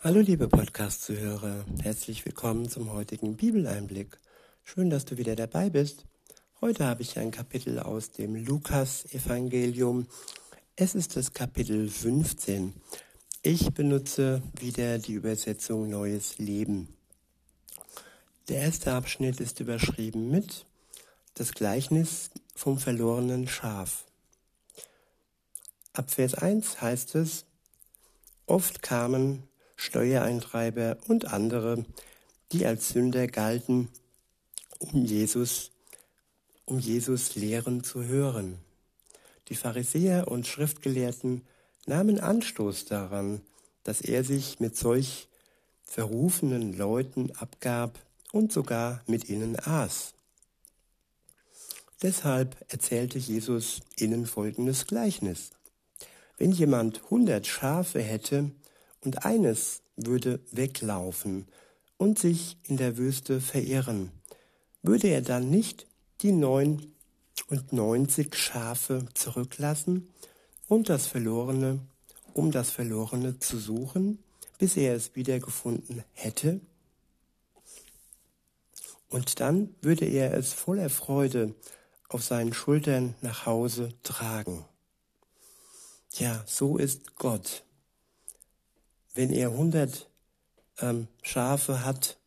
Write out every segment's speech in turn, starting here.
Hallo liebe Podcast-Zuhörer, herzlich willkommen zum heutigen Bibeleinblick. Schön, dass du wieder dabei bist. Heute habe ich ein Kapitel aus dem Lukas-Evangelium. Es ist das Kapitel 15. Ich benutze wieder die Übersetzung Neues Leben. Der erste Abschnitt ist überschrieben mit das Gleichnis vom verlorenen Schaf. Ab Vers 1 heißt es, oft kamen Steuereintreiber und andere, die als Sünder galten, um Jesus, um Jesus Lehren zu hören. Die Pharisäer und Schriftgelehrten nahmen Anstoß daran, dass er sich mit solch verrufenen Leuten abgab und sogar mit ihnen aß. Deshalb erzählte Jesus ihnen folgendes Gleichnis. Wenn jemand hundert Schafe hätte und eines würde weglaufen und sich in der Wüste verirren, würde er dann nicht die neun und neunzig Schafe zurücklassen und das Verlorene, um das Verlorene zu suchen, bis er es wiedergefunden hätte? Und dann würde er es voller Freude auf seinen Schultern nach Hause tragen. Ja, so ist Gott. Wenn er hundert ähm, Schafe hat,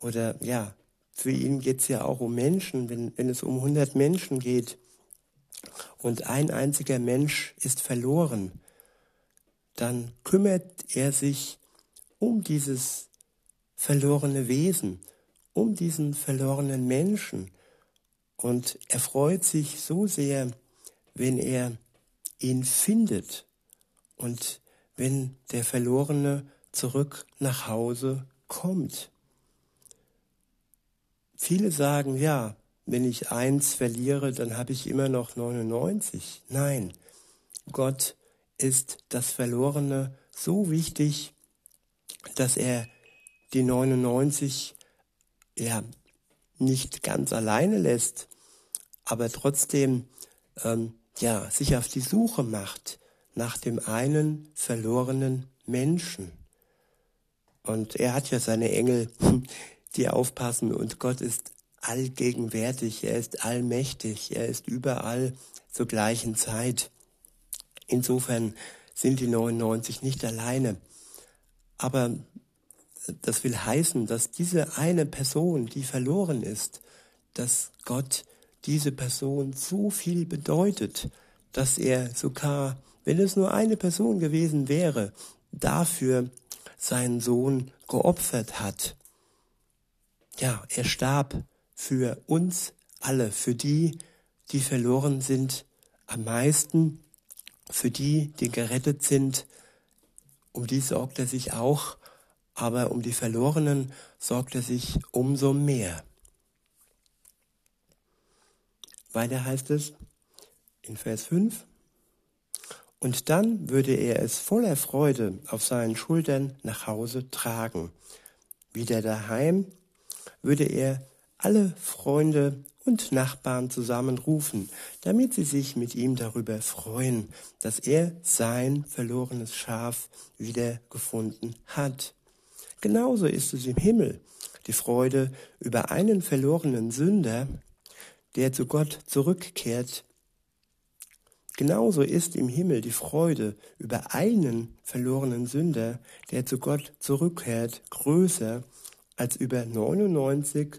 oder ja, für ihn geht's ja auch um Menschen, wenn, wenn es um hundert Menschen geht und ein einziger Mensch ist verloren, dann kümmert er sich um dieses verlorene Wesen, um diesen verlorenen Menschen. Und er freut sich so sehr, wenn er ihn findet und wenn der Verlorene zurück nach Hause kommt. Viele sagen, ja, wenn ich eins verliere, dann habe ich immer noch 99. Nein, Gott ist das Verlorene so wichtig, dass er die 99 ja nicht ganz alleine lässt, aber trotzdem ähm, ja, sich auf die Suche macht nach dem einen verlorenen Menschen. Und er hat ja seine Engel, die aufpassen und Gott ist allgegenwärtig, er ist allmächtig, er ist überall zur gleichen Zeit. Insofern sind die 99 nicht alleine. Aber das will heißen, dass diese eine Person, die verloren ist, dass Gott diese Person so viel bedeutet, dass er sogar, wenn es nur eine Person gewesen wäre, dafür seinen Sohn geopfert hat. Ja, er starb für uns alle, für die, die verloren sind, am meisten, für die, die gerettet sind, um die sorgt er sich auch, aber um die Verlorenen sorgt er sich umso mehr. Weiter heißt es in Vers 5, und dann würde er es voller Freude auf seinen Schultern nach Hause tragen. Wieder daheim würde er alle Freunde und Nachbarn zusammenrufen, damit sie sich mit ihm darüber freuen, dass er sein verlorenes Schaf wiedergefunden hat. Genauso ist es im Himmel, die Freude über einen verlorenen Sünder, der zu Gott zurückkehrt. Genauso ist im Himmel die Freude über einen verlorenen Sünder, der zu Gott zurückkehrt, größer als über 99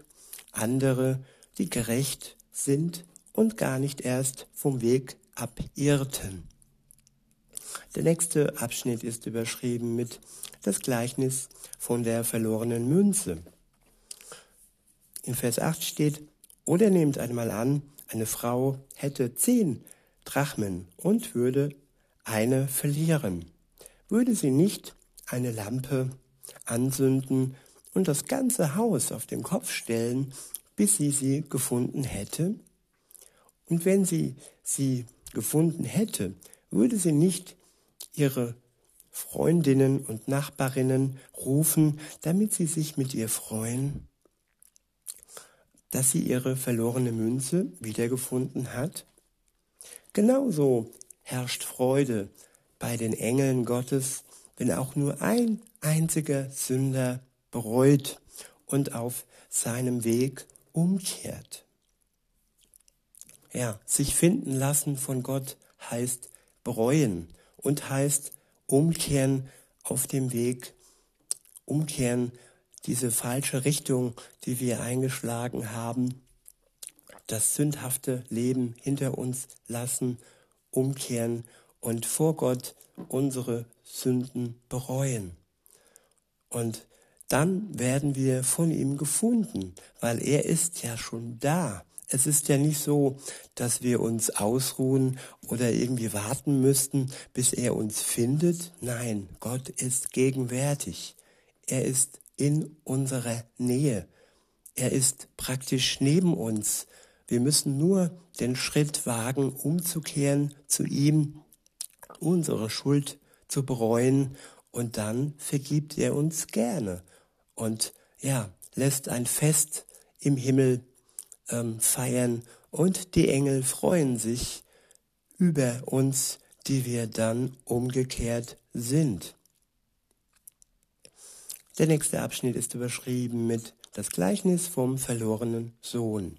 andere, die gerecht sind und gar nicht erst vom Weg abirrten. Der nächste Abschnitt ist überschrieben mit das Gleichnis von der verlorenen Münze. In Vers 8 steht, oder nehmt einmal an, eine Frau hätte zehn Drachmen und würde eine verlieren. Würde sie nicht eine Lampe anzünden und das ganze Haus auf den Kopf stellen, bis sie sie gefunden hätte? Und wenn sie sie gefunden hätte, würde sie nicht ihre Freundinnen und Nachbarinnen rufen, damit sie sich mit ihr freuen? dass sie ihre verlorene Münze wiedergefunden hat? Genauso herrscht Freude bei den Engeln Gottes, wenn auch nur ein einziger Sünder bereut und auf seinem Weg umkehrt. Ja, sich finden lassen von Gott heißt bereuen und heißt umkehren auf dem Weg, umkehren diese falsche Richtung, die wir eingeschlagen haben, das sündhafte Leben hinter uns lassen, umkehren und vor Gott unsere Sünden bereuen. Und dann werden wir von ihm gefunden, weil er ist ja schon da. Es ist ja nicht so, dass wir uns ausruhen oder irgendwie warten müssten, bis er uns findet. Nein, Gott ist gegenwärtig. Er ist in unserer Nähe. Er ist praktisch neben uns. Wir müssen nur den Schritt wagen, umzukehren zu ihm, unsere Schuld zu bereuen und dann vergibt er uns gerne und ja, lässt ein Fest im Himmel ähm, feiern und die Engel freuen sich über uns, die wir dann umgekehrt sind. Der nächste Abschnitt ist überschrieben mit das Gleichnis vom verlorenen Sohn.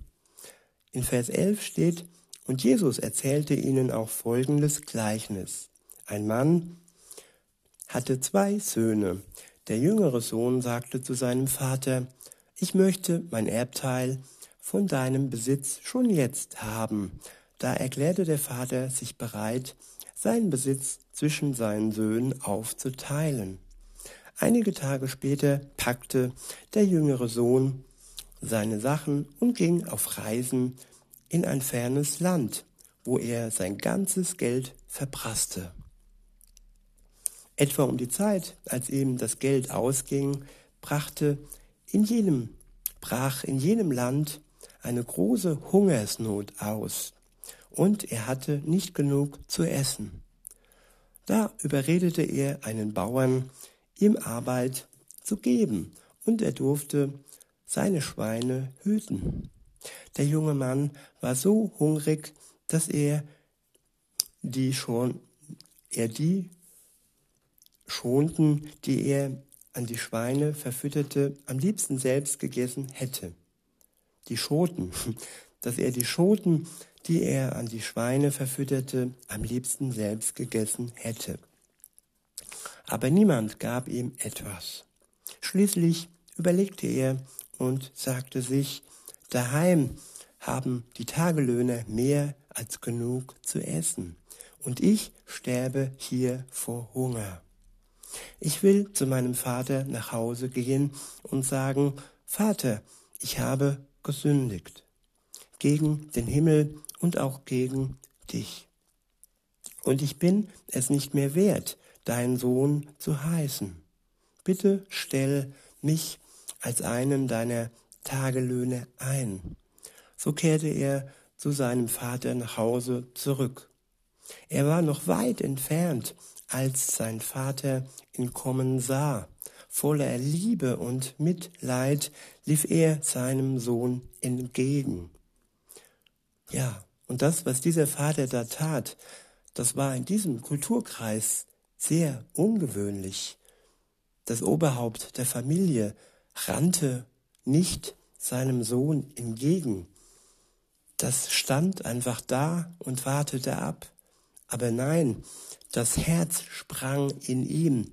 In Vers 11 steht, und Jesus erzählte ihnen auch folgendes Gleichnis. Ein Mann hatte zwei Söhne. Der jüngere Sohn sagte zu seinem Vater, ich möchte mein Erbteil von deinem Besitz schon jetzt haben. Da erklärte der Vater sich bereit, seinen Besitz zwischen seinen Söhnen aufzuteilen. Einige Tage später packte der jüngere Sohn seine Sachen und ging auf Reisen in ein fernes Land, wo er sein ganzes Geld verprasste. Etwa um die Zeit, als ihm das Geld ausging, brachte in jenem, brach in jenem Land eine große Hungersnot aus, und er hatte nicht genug zu essen. Da überredete er einen Bauern, ihm Arbeit zu geben, und er durfte seine Schweine hüten. Der junge Mann war so hungrig, dass er die schon, er die schonten, die er an die Schweine verfütterte, am liebsten selbst gegessen hätte. Die Schoten, dass er die Schoten, die er an die Schweine verfütterte, am liebsten selbst gegessen hätte. Aber niemand gab ihm etwas. Schließlich überlegte er und sagte sich, daheim haben die Tagelöhner mehr als genug zu essen, und ich sterbe hier vor Hunger. Ich will zu meinem Vater nach Hause gehen und sagen, Vater, ich habe gesündigt gegen den Himmel und auch gegen dich. Und ich bin es nicht mehr wert, dein Sohn zu heißen. Bitte stell mich als einen deiner Tagelöhne ein. So kehrte er zu seinem Vater nach Hause zurück. Er war noch weit entfernt, als sein Vater ihn kommen sah. Voller Liebe und Mitleid lief er seinem Sohn entgegen. Ja, und das, was dieser Vater da tat, das war in diesem Kulturkreis sehr ungewöhnlich. Das Oberhaupt der Familie rannte nicht seinem Sohn entgegen. Das stand einfach da und wartete ab. Aber nein, das Herz sprang in ihm,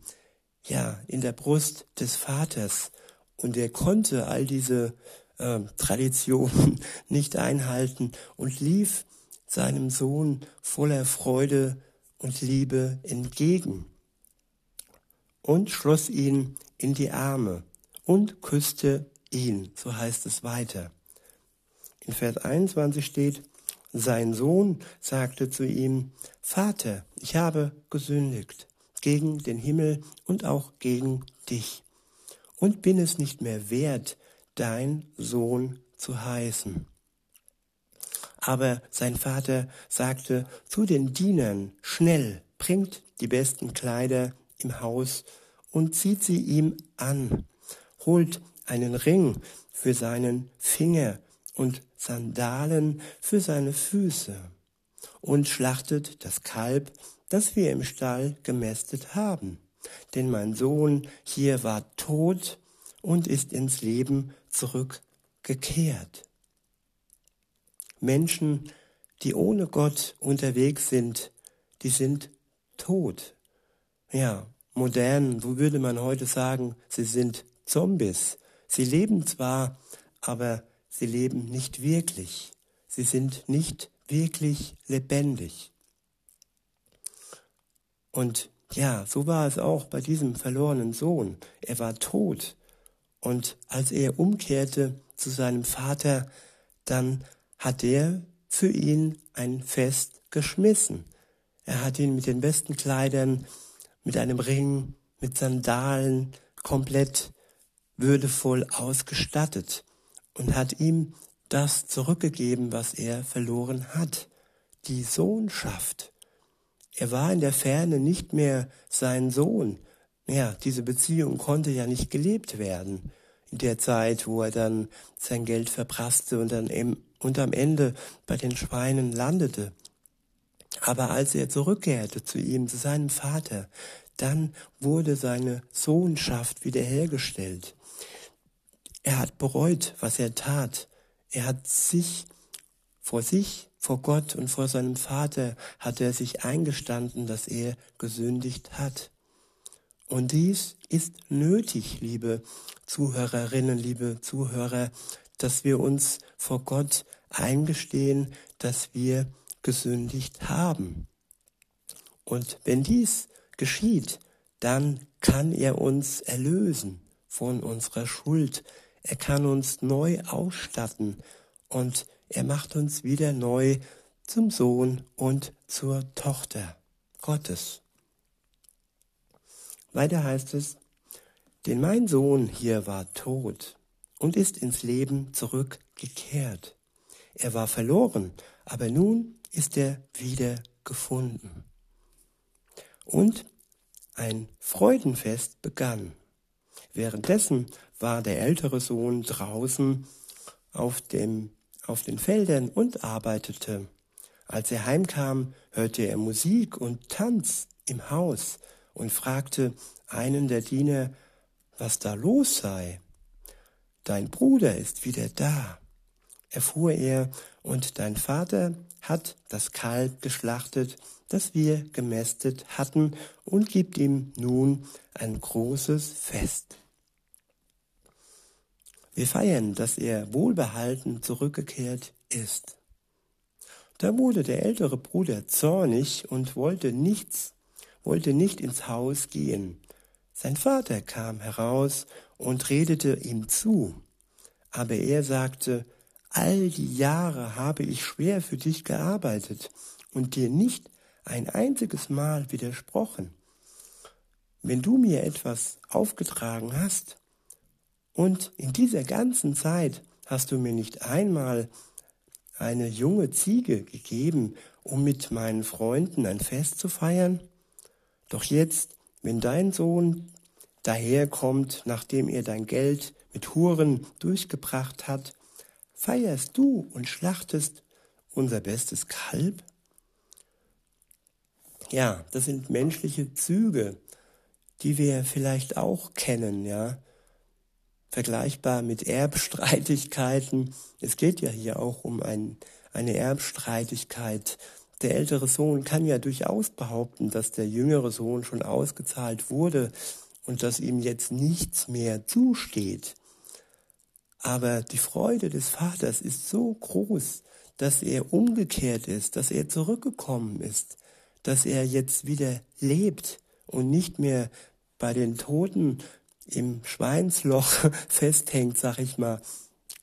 ja, in der Brust des Vaters. Und er konnte all diese äh, Traditionen nicht einhalten und lief seinem Sohn voller Freude und Liebe entgegen und schloss ihn in die Arme und küsste ihn, so heißt es weiter. In Vers 21 steht, sein Sohn sagte zu ihm, Vater, ich habe gesündigt gegen den Himmel und auch gegen dich und bin es nicht mehr wert, dein Sohn zu heißen. Aber sein Vater sagte zu den Dienern, schnell, bringt die besten Kleider im Haus und zieht sie ihm an, holt einen Ring für seinen Finger und Sandalen für seine Füße und schlachtet das Kalb, das wir im Stall gemästet haben, denn mein Sohn hier war tot und ist ins Leben zurückgekehrt. Menschen, die ohne Gott unterwegs sind, die sind tot. Ja, modern, wo würde man heute sagen, sie sind Zombies. Sie leben zwar, aber sie leben nicht wirklich. Sie sind nicht wirklich lebendig. Und ja, so war es auch bei diesem verlorenen Sohn. Er war tot. Und als er umkehrte zu seinem Vater, dann hat er für ihn ein Fest geschmissen. Er hat ihn mit den besten Kleidern, mit einem Ring, mit Sandalen komplett würdevoll ausgestattet und hat ihm das zurückgegeben, was er verloren hat, die Sohnschaft. Er war in der Ferne nicht mehr sein Sohn. Ja, diese Beziehung konnte ja nicht gelebt werden in der Zeit, wo er dann sein Geld verprasste und dann eben, und am Ende bei den Schweinen landete. Aber als er zurückkehrte zu ihm, zu seinem Vater, dann wurde seine Sohnschaft wiederhergestellt. Er hat bereut, was er tat. Er hat sich vor sich, vor Gott und vor seinem Vater hat er sich eingestanden, dass er gesündigt hat. Und dies ist nötig, liebe Zuhörerinnen, liebe Zuhörer, dass wir uns vor Gott eingestehen, dass wir gesündigt haben. Und wenn dies geschieht, dann kann er uns erlösen von unserer Schuld. Er kann uns neu ausstatten und er macht uns wieder neu zum Sohn und zur Tochter Gottes. Weiter heißt es, denn mein Sohn hier war tot und ist ins Leben zurückgekehrt. Er war verloren, aber nun ist er wieder gefunden. Und ein Freudenfest begann. Währenddessen war der ältere Sohn draußen auf, dem, auf den Feldern und arbeitete. Als er heimkam, hörte er Musik und Tanz im Haus und fragte einen der Diener, was da los sei. Dein Bruder ist wieder da, erfuhr er, und dein Vater hat das Kalb geschlachtet, das wir gemästet hatten, und gibt ihm nun ein großes Fest. Wir feiern, dass er wohlbehalten zurückgekehrt ist. Da wurde der ältere Bruder zornig und wollte nichts, wollte nicht ins Haus gehen. Sein Vater kam heraus und redete ihm zu. Aber er sagte, all die Jahre habe ich schwer für dich gearbeitet und dir nicht ein einziges Mal widersprochen. Wenn du mir etwas aufgetragen hast und in dieser ganzen Zeit hast du mir nicht einmal eine junge Ziege gegeben, um mit meinen Freunden ein Fest zu feiern? Doch jetzt, wenn dein Sohn daherkommt, nachdem er dein Geld mit Huren durchgebracht hat, feierst du und schlachtest unser bestes Kalb? Ja, das sind menschliche Züge, die wir vielleicht auch kennen, ja. Vergleichbar mit Erbstreitigkeiten. Es geht ja hier auch um ein, eine Erbstreitigkeit. Der ältere Sohn kann ja durchaus behaupten, dass der jüngere Sohn schon ausgezahlt wurde und dass ihm jetzt nichts mehr zusteht. Aber die Freude des Vaters ist so groß, dass er umgekehrt ist, dass er zurückgekommen ist, dass er jetzt wieder lebt und nicht mehr bei den Toten im Schweinsloch festhängt, sag ich mal.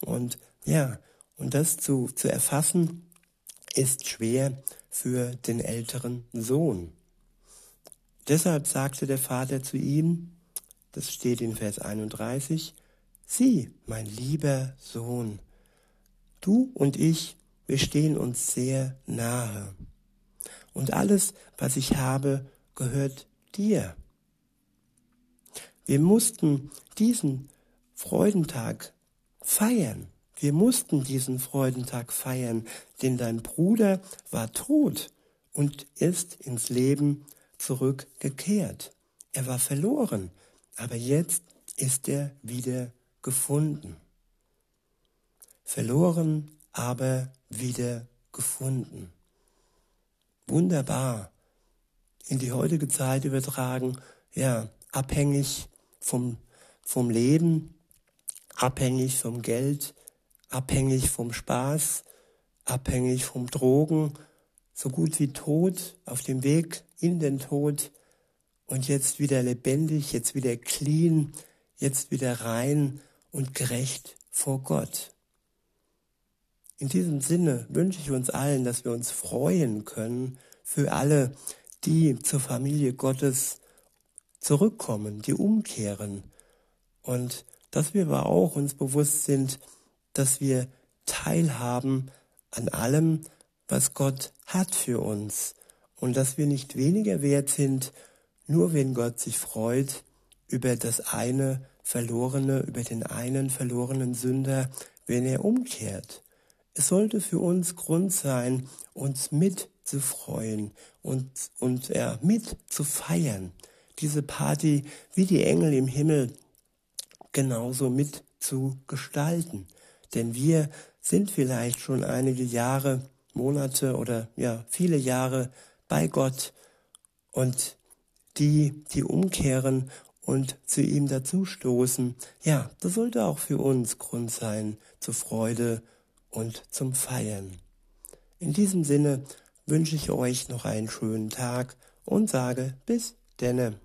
Und ja, und das zu, zu erfassen ist schwer für den älteren Sohn. Deshalb sagte der Vater zu ihm, das steht in Vers 31, Sieh, mein lieber Sohn, du und ich, wir stehen uns sehr nahe. Und alles, was ich habe, gehört dir. Wir mussten diesen Freudentag feiern. Wir mussten diesen Freudentag feiern, denn dein Bruder war tot und ist ins Leben zurückgekehrt. Er war verloren, aber jetzt ist er wieder gefunden. Verloren, aber wieder gefunden. Wunderbar. In die heutige Zeit übertragen, ja, abhängig vom, vom Leben, abhängig vom Geld, abhängig vom Spaß, abhängig vom Drogen, so gut wie tot, auf dem Weg in den Tod und jetzt wieder lebendig, jetzt wieder clean, jetzt wieder rein und gerecht vor Gott. In diesem Sinne wünsche ich uns allen, dass wir uns freuen können für alle, die zur Familie Gottes zurückkommen, die umkehren. Und dass wir aber auch uns bewusst sind, dass wir teilhaben an allem, was Gott hat für uns. Und dass wir nicht weniger wert sind, nur wenn Gott sich freut über das eine Verlorene, über den einen verlorenen Sünder, wenn er umkehrt. Es sollte für uns Grund sein, uns mitzufreuen und, und ja, mit zu feiern. Diese Party wie die Engel im Himmel genauso mit zu gestalten. Denn wir sind vielleicht schon einige Jahre, Monate oder ja, viele Jahre bei Gott und die, die umkehren und zu ihm dazustoßen, ja, das sollte auch für uns Grund sein zur Freude und zum Feiern. In diesem Sinne wünsche ich euch noch einen schönen Tag und sage bis denne.